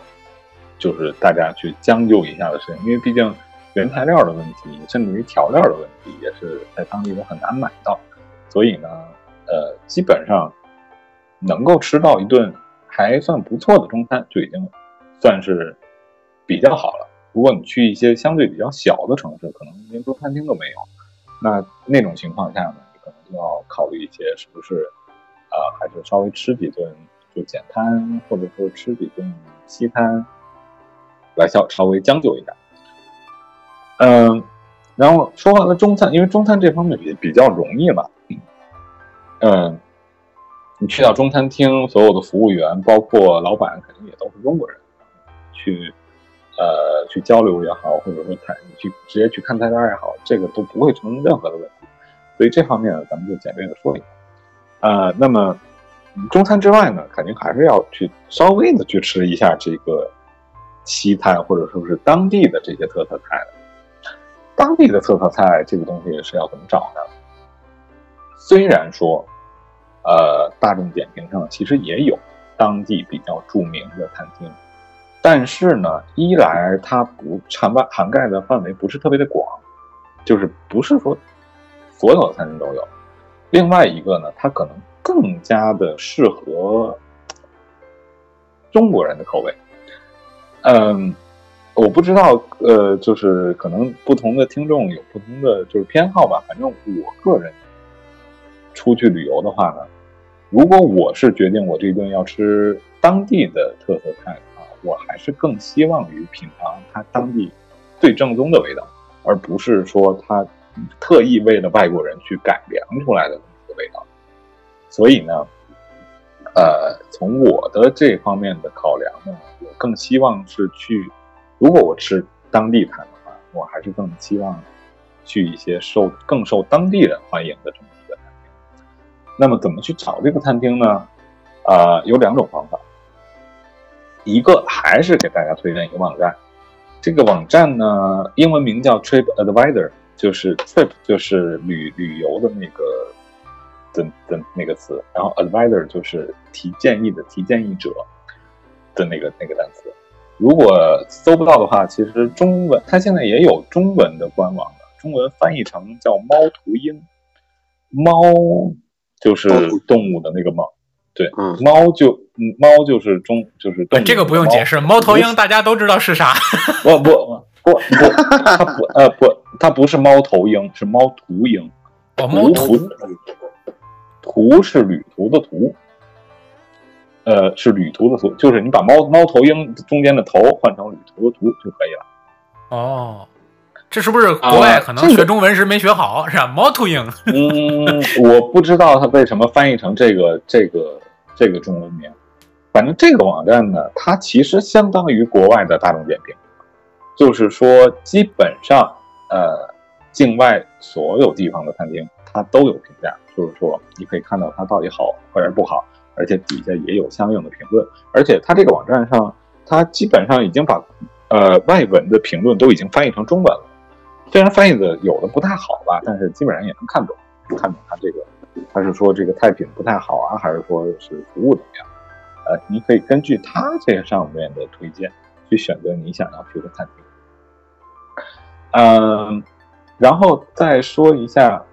就是大家去将就一下的事情，因为毕竟原材料的问题，甚至于调料的问题，也是在当地都很难买到。所以呢，呃，基本上能够吃到一顿还算不错的中餐，就已经算是比较好了。如果你去一些相对比较小的城市，可能连中餐厅都没有，那那种情况下呢，你可能就要考虑一些是不是，呃，还是稍微吃几顿。就简餐，或者说吃几顿西餐，来稍稍微将就一点。嗯，然后说完了中餐，因为中餐这方面也比较容易嘛。嗯，你去到中餐厅，所有的服务员，包括老板，肯定也都是中国人。去，呃，去交流也好，或者说看去直接去看菜单也好，这个都不会成任何的问题。所以这方面呢，咱们就简略的说一下。呃，那么。中餐之外呢，肯定还是要去稍微的去吃一下这个西餐，或者说是当地的这些特色菜。当地的特色菜这个东西是要怎么找呢？虽然说，呃，大众点评上其实也有当地比较著名的餐厅，但是呢，一来它不涵盖涵盖的范围不是特别的广，就是不是说所有的餐厅都有。另外一个呢，它可能。更加的适合中国人的口味。嗯，我不知道，呃，就是可能不同的听众有不同的就是偏好吧。反正我个人出去旅游的话呢，如果我是决定我这顿要吃当地的特色菜的话，我还是更希望于品尝它当地最正宗的味道，而不是说他特意为了外国人去改良出来的那个味道。所以呢，呃，从我的这方面的考量呢，我更希望是去，如果我吃当地餐的话，我还是更希望去一些受更受当地人欢迎的这么。那么，怎么去找这个餐厅呢？啊，有两种方法。一个还是给大家推荐一个网站，这个网站呢，英文名叫 Trip Advisor，就是 Trip 就是旅旅游的那个的的那个词，然后 Advisor 就是提建议的提建议者的那个那个单词。如果搜不到的话，其实中文它现在也有中文的官网的，中文翻译成叫猫头鹰，猫就是动物的那个猫，对，嗯。猫就嗯猫就是中就是动物的这个不用解释，猫头鹰大家都知道是啥。不不不不，它不呃不，它不是猫头鹰，是猫途鹰。哦，猫头。途途是旅途的途，呃，是旅途的途，就是你把猫猫头鹰中间的头换成旅途的途就可以了。哦，这是不是国外可能学中文时没学好，是吧？猫头鹰。嗯，我不知道它为什么翻译成这个这个这个中文名。反正这个网站呢，它其实相当于国外的大众点评，就是说基本上呃，境外所有地方的餐厅它都有评价，就是说你可以看到它到底好或者不好，而且底下也有相应的评论，而且它这个网站上，它基本上已经把呃外文的评论都已经翻译成中文了。虽然翻译的有的不太好吧，但是基本上也能看懂，看懂它这个，他是说这个菜品不太好啊，还是说是服务怎么样？呃，你可以根据它这个上面的推荐去选择你想要去的餐厅。嗯，然后再说一下，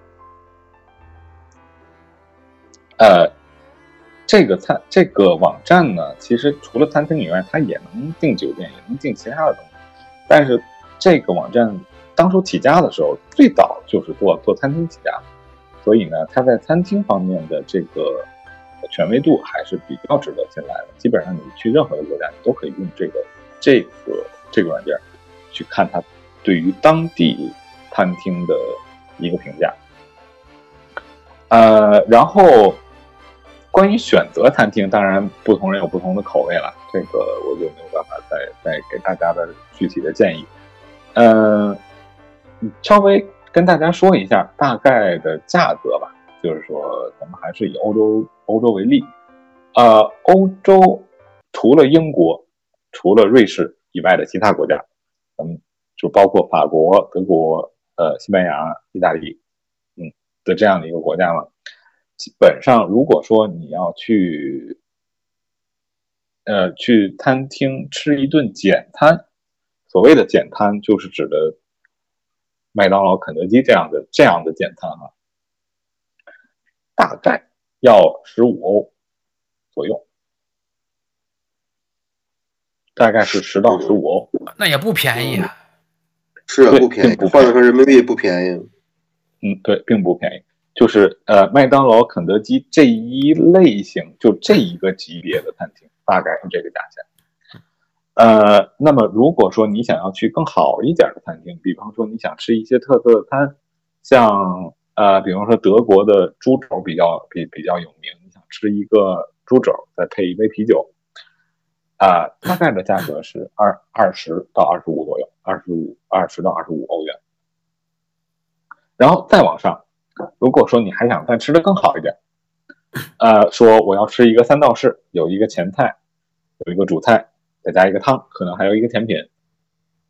呃，这个餐这个网站呢，其实除了餐厅以外，它也能订酒店，也能订其他的东西。但是这个网站当初起家的时候，最早就是做做餐厅起家，所以呢，他在餐厅方面的这个权威度还是比较值得信赖的。基本上你去任何的国家，你都可以用这个这个这个软件去看它对于当地餐厅的一个评价。呃，然后关于选择餐厅，当然不同人有不同的口味了，这个我就没有办法再再给大家的具体的建议。嗯、稍微跟大家说一下大概的价格吧，就是说咱们还是以欧洲欧洲为例，呃，欧洲除了英国、除了瑞士以外的其他国家，咱们，就包括法国、德国、呃，西班牙、意大利，嗯的这样的一个国家嘛，基本上如果说你要去，呃，去餐厅吃一顿简餐，所谓的简餐就是指的麦当劳、肯德基这样的这样的简餐啊，大概要十五欧左右，大概是十到十五欧。那也不便宜啊。是啊，对不便宜并不，换算成人民币不便宜。嗯，对，并不便宜。就是呃，麦当劳、肯德基这一类型，就这一个级别的餐厅，大概是这个价钱。呃，那么如果说你想要去更好一点的餐厅，比方说你想吃一些特色的餐，像呃，比方说德国的猪肘比较比比较有名，你想吃一个猪肘，再配一杯啤酒，啊、大概的价格是二二十到二十五左右，二十五二十到二十五欧元。然后再往上，如果说你还想再吃的更好一点，呃，说我要吃一个三道式，有一个前菜，有一个主菜，再加一个汤，可能还有一个甜品，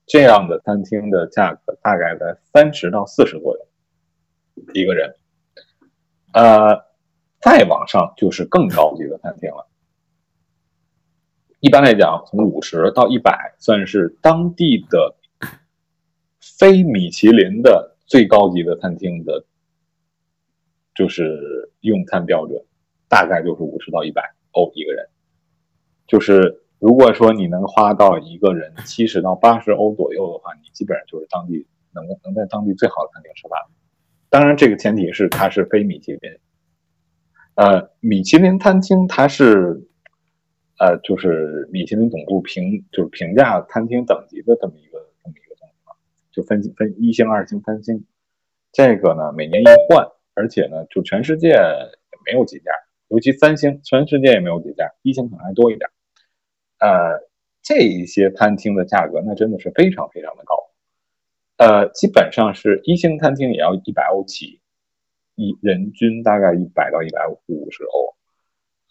这样的餐厅的价格大概在三十到四十左右一个人。呃，再往上就是更高级的餐厅了。一般来讲，从五十到一百算是当地的非米其林的最高级的餐厅的，就是用餐标准，大概就是五十到一百欧一个人。就是如果说你能花到一个人七十到八十欧左右的话，你基本上就是当地能能在当地最好的餐厅吃饭。当然，这个前提是它是非米其林。呃，米其林餐厅它是，呃，就是米其林总部评就是评价餐厅等级的这么一个这么一个东西嘛，就分分一星、二星、三星。这个呢每年一换，而且呢就全世界也没有几家，尤其三星，全世界也没有几家，一星可能还多一点。呃，这一些餐厅的价格那真的是非常非常的高。呃，基本上是一星餐厅也要一百欧起，一人均大概一百到一百五十欧，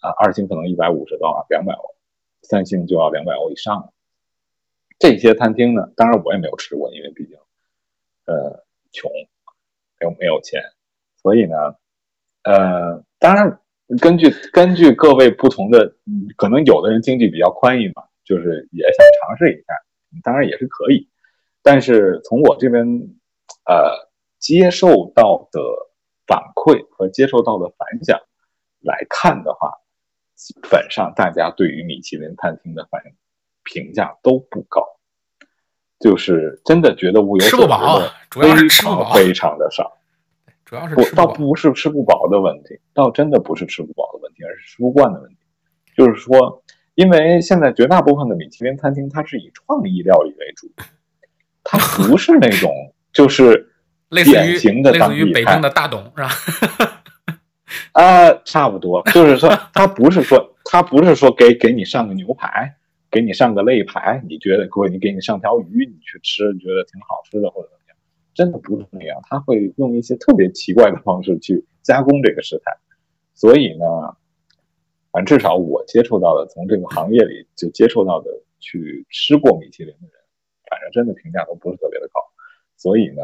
啊，二星可能一百五十到两百欧，三星就要两百欧以上了。这些餐厅呢，当然我也没有吃过，因为毕竟呃穷，没有没有钱，所以呢，呃，当然根据根据各位不同的，可能有的人经济比较宽裕嘛，就是也想尝试一下，当然也是可以。但是从我这边呃接受到的反馈和接受到的反响来看的话，基本上大家对于米其林餐厅的反评价都不高，就是真的觉得物有吃不饱，主要是吃不饱，非常的少。主要是不倒不是吃不饱的问题，倒真的不是吃不饱的问题，而是吃不惯的问题。就是说，因为现在绝大部分的米其林餐厅，它是以创意料理为主。它不是那种，就是 典型的类似于北京的大董是吧？啊，差不多，就是说，它不是说，它不是说给给你上个牛排，给你上个肋排，你觉得或者你给你上条鱼，你去吃，你觉得挺好吃的，或者？真的不是那样，他会用一些特别奇怪的方式去加工这个食材。所以呢，反正至少我接触到的，从这个行业里就接触到的，去吃过米其林的人。反正真的评价都不是特别的高，所以呢，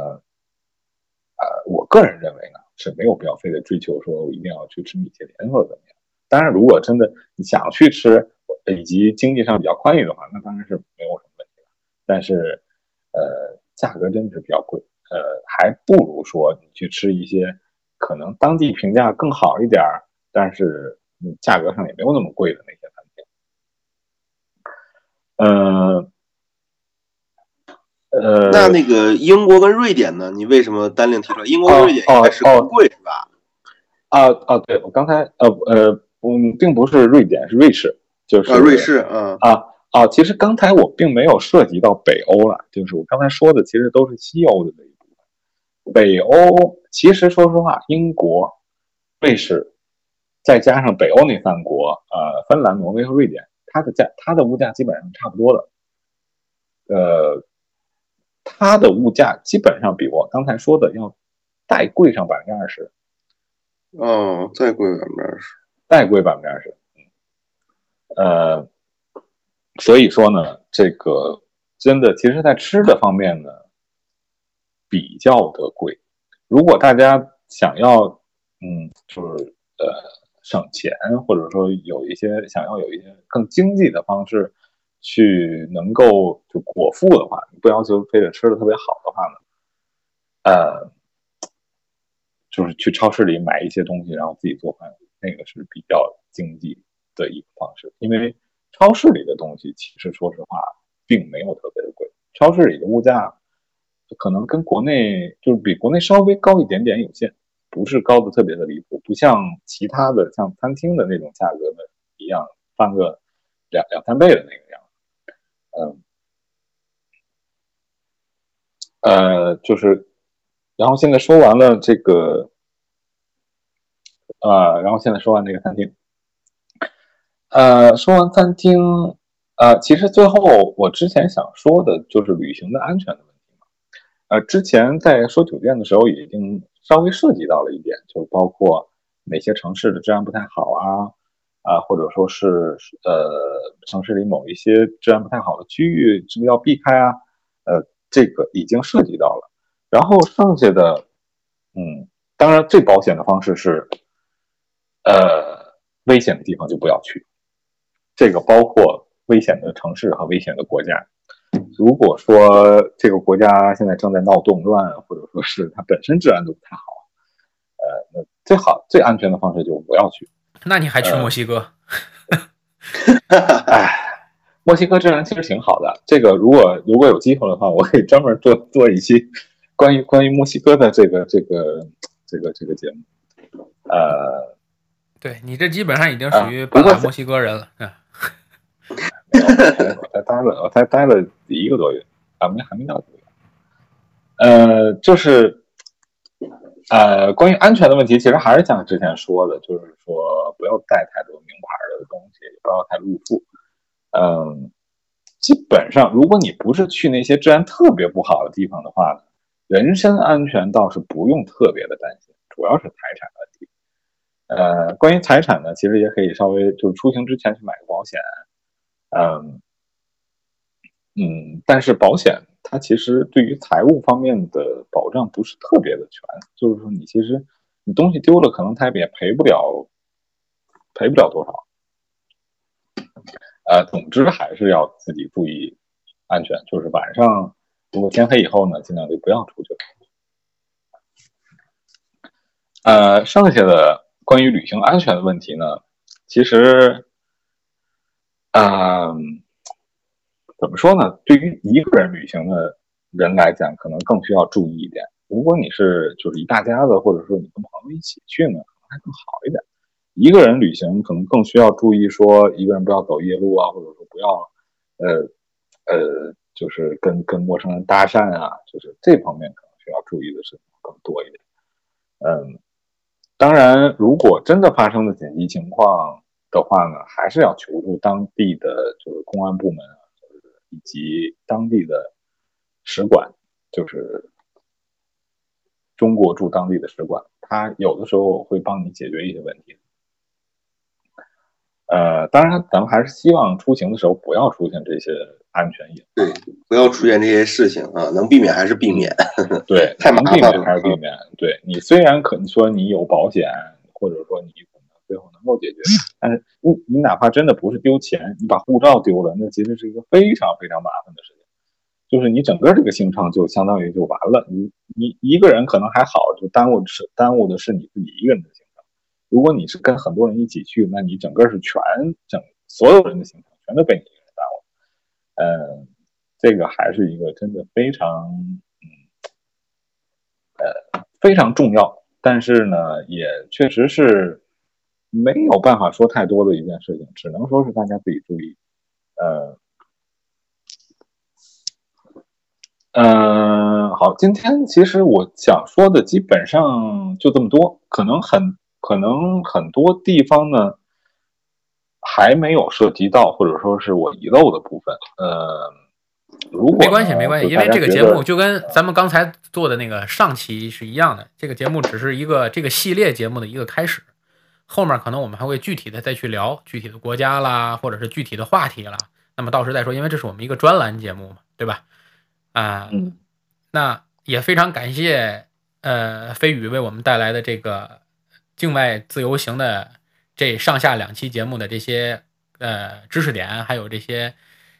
呃，我个人认为呢是没有必要非得追求说我一定要去吃米其林或者怎么样。当然，如果真的你想去吃，以及经济上比较宽裕的话，那当然是没有什么问题了。但是，呃，价格真的是比较贵，呃，还不如说你去吃一些可能当地评价更好一点儿，但是价格上也没有那么贵的那些餐厅。呃。呃，那那个英国跟瑞典呢？你为什么单另提出来？英国跟瑞典应该是更贵是吧？啊啊，对我刚才呃呃，嗯，并不是瑞典，是瑞士，就是瑞士，嗯啊啊，其实刚才我并没有涉及到北欧了，就是我刚才说的其实都是西欧的这一部分。北欧其实说实话，英国、瑞士，再加上北欧那三国，呃，芬兰、挪威和瑞典，它的价它的物价基本上差不多的，呃。它的物价基本上比我刚才说的要再贵上百分之二十，哦，再贵百分之二十，再贵百分之二十，呃，所以说呢，这个真的，其实，在吃的方面呢，比较的贵。如果大家想要，嗯，就是呃省钱，或者说有一些想要有一些更经济的方式。去能够就果腹的话，不要求非得吃的特别好的话呢，呃，就是去超市里买一些东西，然后自己做饭，那个是比较经济的一个方式。因为超市里的东西其实说实话并没有特别的贵，超市里的物价可能跟国内就是比国内稍微高一点点有限，不是高的特别的离谱，不像其他的像餐厅的那种价格的一样翻个两两三倍的那个样。嗯，呃，就是，然后现在说完了这个，呃，然后现在说完这个餐厅，呃，说完餐厅，呃，其实最后我之前想说的就是旅行的安全的问题，呃，之前在说酒店的时候已经稍微涉及到了一点，就包括哪些城市的治安不太好啊。啊，或者说是呃，城市里某一些治安不太好的区域，是不是要避开啊？呃，这个已经涉及到了。然后剩下的，嗯，当然最保险的方式是，呃，危险的地方就不要去。这个包括危险的城市和危险的国家。如果说这个国家现在正在闹动乱，或者说是它本身治安都不太好，呃，那最好最安全的方式就不要去。那你还去墨西哥？哎，墨西哥治安其实挺好的。这个如果如果有机会的话，我可以专门做做一期关于关于墨西哥的这个这个这个这个节目。呃，对你这基本上已经属于半个墨西哥人了。嗯，我才待了我才待了一个多月，还没还没到个月。呃，就是。呃，关于安全的问题，其实还是像之前说的，就是说不要带太多名牌的东西，也不要太露富。嗯，基本上，如果你不是去那些治安特别不好的地方的话，人身安全倒是不用特别的担心，主要是财产问题。呃，关于财产呢，其实也可以稍微就是出行之前去买个保险。嗯嗯，但是保险它其实对于财务方面的保障不是特别的全，就是说你其实你东西丢了，可能它也赔不了赔不了多少。呃，总之还是要自己注意安全，就是晚上如果天黑以后呢，尽量就不要出去了。呃，剩下的关于旅行安全的问题呢，其实，嗯，怎么说呢？对于一个人旅行的人来讲，可能更需要注意一点。如果你是就是一大家子，或者说你跟朋友一起去呢，可能还更好一点。一个人旅行可能更需要注意，说一个人不要走夜路啊，或者说不要，呃，呃，就是跟跟陌生人搭讪啊，就是这方面可能需要注意的事情更多一点。嗯，当然，如果真的发生了紧急情况的话呢，还是要求助当地的就是公安部门啊，就是以及当地的使馆，就是中国驻当地的使馆，他有的时候会帮你解决一些问题。呃，当然，咱们还是希望出行的时候不要出现这些安全隐患，对，不要出现这些事情啊，能避免还是避免。对，太麻烦了，还是避免。对你虽然可能说你有保险，或者说你最后能够解决，但是你你哪怕真的不是丢钱，你把护照丢了，那其实是一个非常非常麻烦的事情，就是你整个这个行程就相当于就完了。你你一个人可能还好，就耽误是耽误的是你自己一个人的行程。如果你是跟很多人一起去，那你整个是全整所有人的行程全都被你一个人耽误。嗯，这个还是一个真的非常嗯呃非常重要，但是呢，也确实是没有办法说太多的一件事情，只能说是大家自己注意。呃，嗯，好，今天其实我想说的基本上就这么多，可能很。可能很多地方呢还没有涉及到，或者说是我遗漏的部分。呃，如果没关系，没关系，因为这个节目就跟咱们刚才做的那个上期是一样的。这个节目只是一个这个系列节目的一个开始，后面可能我们还会具体的再去聊具体的国家啦，或者是具体的话题啦。那么到时再说，因为这是我们一个专栏节目嘛，对吧？啊，那也非常感谢呃飞宇为我们带来的这个。境外自由行的这上下两期节目的这些呃知识点，还有这些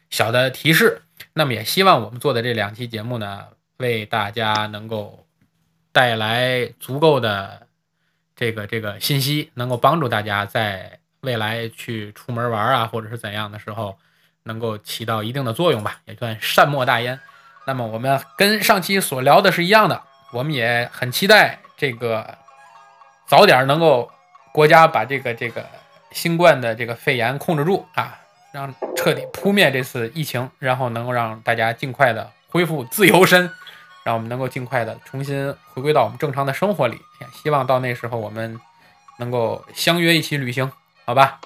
小的提示，那么也希望我们做的这两期节目呢，为大家能够带来足够的这个这个信息，能够帮助大家在未来去出门玩啊，或者是怎样的时候，能够起到一定的作用吧，也算善莫大焉。那么我们跟上期所聊的是一样的，我们也很期待这个。早点能够国家把这个这个新冠的这个肺炎控制住啊，让彻底扑灭这次疫情，然后能够让大家尽快的恢复自由身，让我们能够尽快的重新回归到我们正常的生活里。希望到那时候我们能够相约一起旅行，好吧？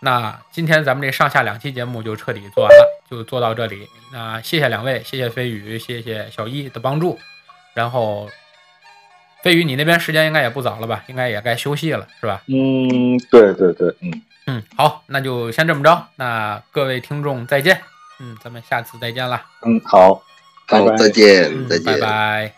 那今天咱们这上下两期节目就彻底做完了，就做到这里。那谢谢两位，谢谢飞宇，谢谢小一的帮助，然后。飞宇，你那边时间应该也不早了吧？应该也该休息了，是吧？嗯，对对对，嗯嗯，好，那就先这么着。那各位听众再见，嗯，咱们下次再见了。嗯，好，好，再见，再见，拜拜。